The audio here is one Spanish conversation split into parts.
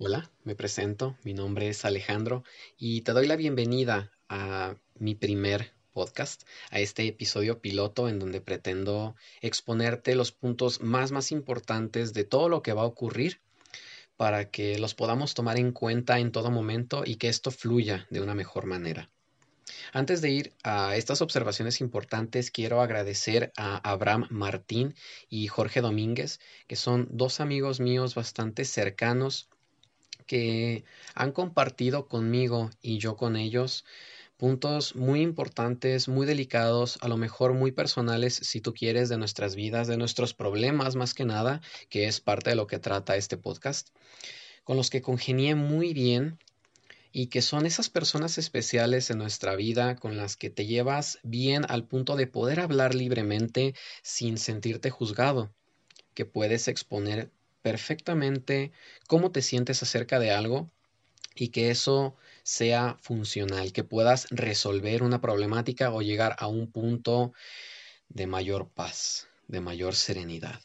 Hola, me presento, mi nombre es Alejandro y te doy la bienvenida a mi primer podcast, a este episodio piloto en donde pretendo exponerte los puntos más más importantes de todo lo que va a ocurrir para que los podamos tomar en cuenta en todo momento y que esto fluya de una mejor manera. Antes de ir a estas observaciones importantes, quiero agradecer a Abraham Martín y Jorge Domínguez, que son dos amigos míos bastante cercanos que han compartido conmigo y yo con ellos puntos muy importantes, muy delicados, a lo mejor muy personales, si tú quieres, de nuestras vidas, de nuestros problemas más que nada, que es parte de lo que trata este podcast, con los que congenié muy bien y que son esas personas especiales en nuestra vida con las que te llevas bien al punto de poder hablar libremente sin sentirte juzgado, que puedes exponer perfectamente cómo te sientes acerca de algo y que eso sea funcional, que puedas resolver una problemática o llegar a un punto de mayor paz, de mayor serenidad.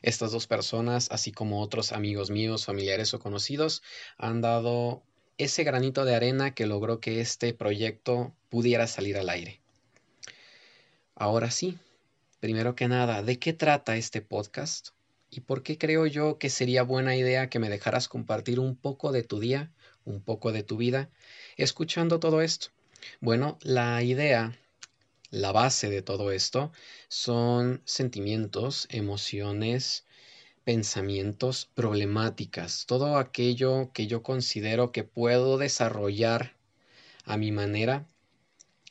Estas dos personas, así como otros amigos míos, familiares o conocidos, han dado ese granito de arena que logró que este proyecto pudiera salir al aire. Ahora sí, primero que nada, ¿de qué trata este podcast? ¿Y por qué creo yo que sería buena idea que me dejaras compartir un poco de tu día, un poco de tu vida, escuchando todo esto? Bueno, la idea, la base de todo esto son sentimientos, emociones, pensamientos, problemáticas, todo aquello que yo considero que puedo desarrollar a mi manera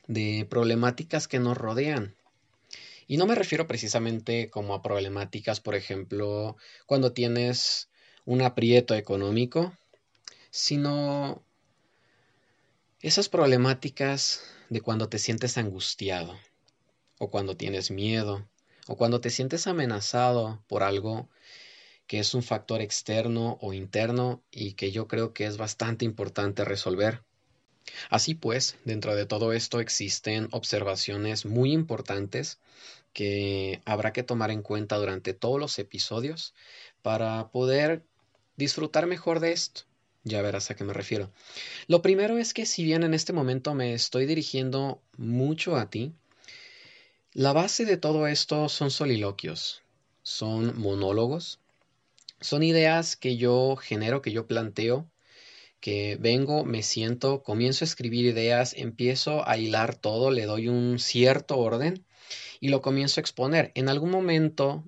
de problemáticas que nos rodean. Y no me refiero precisamente como a problemáticas, por ejemplo, cuando tienes un aprieto económico, sino esas problemáticas de cuando te sientes angustiado, o cuando tienes miedo, o cuando te sientes amenazado por algo que es un factor externo o interno y que yo creo que es bastante importante resolver. Así pues, dentro de todo esto existen observaciones muy importantes que habrá que tomar en cuenta durante todos los episodios para poder disfrutar mejor de esto. Ya verás a qué me refiero. Lo primero es que si bien en este momento me estoy dirigiendo mucho a ti, la base de todo esto son soliloquios, son monólogos, son ideas que yo genero, que yo planteo, que vengo, me siento, comienzo a escribir ideas, empiezo a hilar todo, le doy un cierto orden y lo comienzo a exponer. En algún momento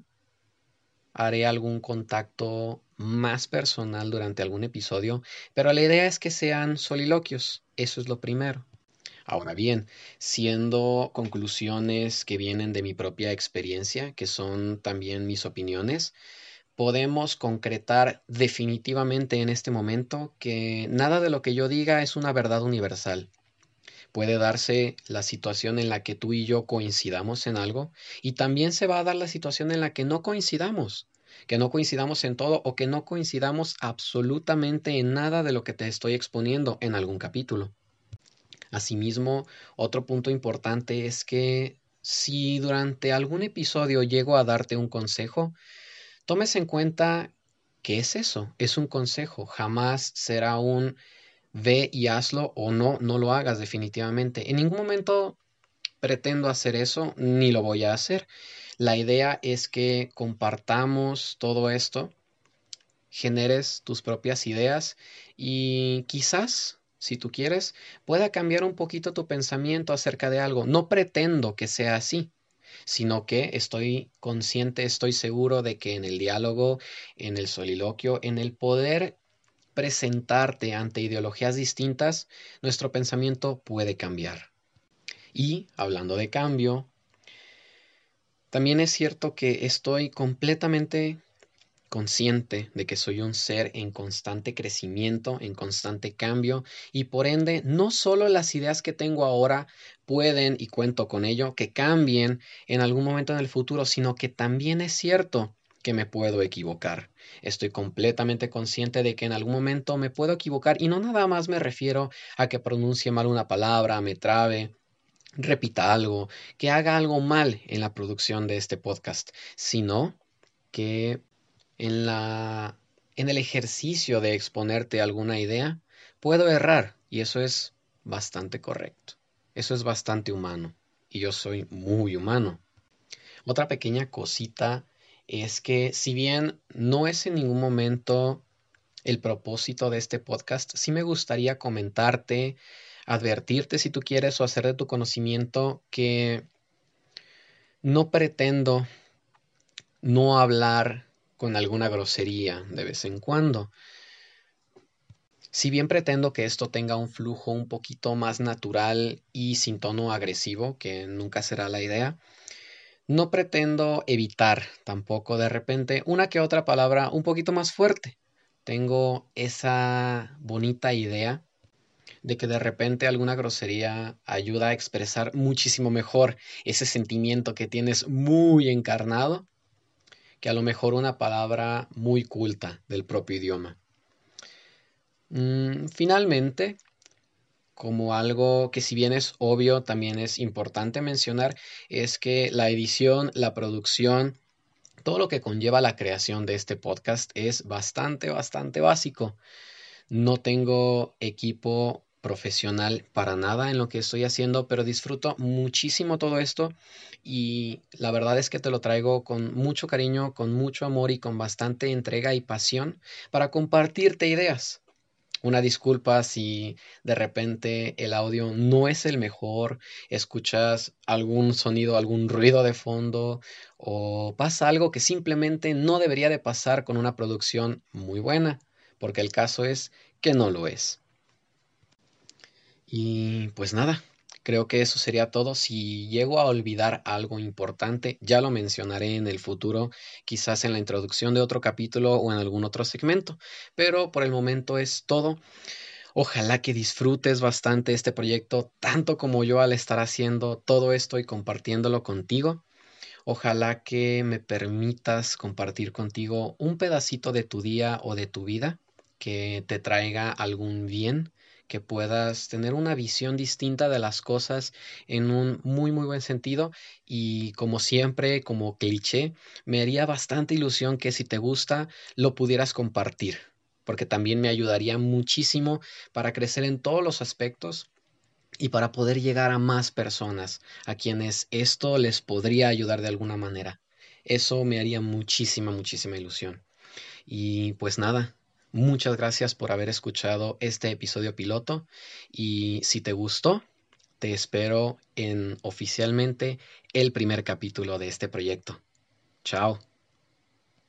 haré algún contacto más personal durante algún episodio, pero la idea es que sean soliloquios, eso es lo primero. Ahora bien, siendo conclusiones que vienen de mi propia experiencia, que son también mis opiniones, podemos concretar definitivamente en este momento que nada de lo que yo diga es una verdad universal. Puede darse la situación en la que tú y yo coincidamos en algo y también se va a dar la situación en la que no coincidamos, que no coincidamos en todo o que no coincidamos absolutamente en nada de lo que te estoy exponiendo en algún capítulo. Asimismo, otro punto importante es que si durante algún episodio llego a darte un consejo, tomes en cuenta que es eso, es un consejo, jamás será un ve y hazlo o no, no lo hagas definitivamente. En ningún momento pretendo hacer eso, ni lo voy a hacer. La idea es que compartamos todo esto, generes tus propias ideas y quizás, si tú quieres, pueda cambiar un poquito tu pensamiento acerca de algo. No pretendo que sea así sino que estoy consciente, estoy seguro de que en el diálogo, en el soliloquio, en el poder presentarte ante ideologías distintas, nuestro pensamiento puede cambiar. Y, hablando de cambio, también es cierto que estoy completamente consciente de que soy un ser en constante crecimiento, en constante cambio, y por ende no solo las ideas que tengo ahora pueden, y cuento con ello, que cambien en algún momento en el futuro, sino que también es cierto que me puedo equivocar. Estoy completamente consciente de que en algún momento me puedo equivocar y no nada más me refiero a que pronuncie mal una palabra, me trabe, repita algo, que haga algo mal en la producción de este podcast, sino que en la en el ejercicio de exponerte alguna idea, puedo errar y eso es bastante correcto. Eso es bastante humano y yo soy muy humano. Otra pequeña cosita es que si bien no es en ningún momento el propósito de este podcast, sí me gustaría comentarte, advertirte si tú quieres o hacer de tu conocimiento que no pretendo no hablar con alguna grosería de vez en cuando. Si bien pretendo que esto tenga un flujo un poquito más natural y sin tono agresivo, que nunca será la idea, no pretendo evitar tampoco de repente una que otra palabra un poquito más fuerte. Tengo esa bonita idea de que de repente alguna grosería ayuda a expresar muchísimo mejor ese sentimiento que tienes muy encarnado que a lo mejor una palabra muy culta del propio idioma. Mm, finalmente, como algo que si bien es obvio, también es importante mencionar, es que la edición, la producción, todo lo que conlleva la creación de este podcast es bastante, bastante básico. No tengo equipo profesional para nada en lo que estoy haciendo, pero disfruto muchísimo todo esto y la verdad es que te lo traigo con mucho cariño, con mucho amor y con bastante entrega y pasión para compartirte ideas. Una disculpa si de repente el audio no es el mejor, escuchas algún sonido, algún ruido de fondo o pasa algo que simplemente no debería de pasar con una producción muy buena, porque el caso es que no lo es. Y pues nada, creo que eso sería todo. Si llego a olvidar algo importante, ya lo mencionaré en el futuro, quizás en la introducción de otro capítulo o en algún otro segmento. Pero por el momento es todo. Ojalá que disfrutes bastante este proyecto, tanto como yo al estar haciendo todo esto y compartiéndolo contigo. Ojalá que me permitas compartir contigo un pedacito de tu día o de tu vida que te traiga algún bien que puedas tener una visión distinta de las cosas en un muy muy buen sentido y como siempre, como cliché, me haría bastante ilusión que si te gusta lo pudieras compartir, porque también me ayudaría muchísimo para crecer en todos los aspectos y para poder llegar a más personas a quienes esto les podría ayudar de alguna manera. Eso me haría muchísima, muchísima ilusión. Y pues nada, Muchas gracias por haber escuchado este episodio piloto y si te gustó, te espero en oficialmente el primer capítulo de este proyecto. Chao.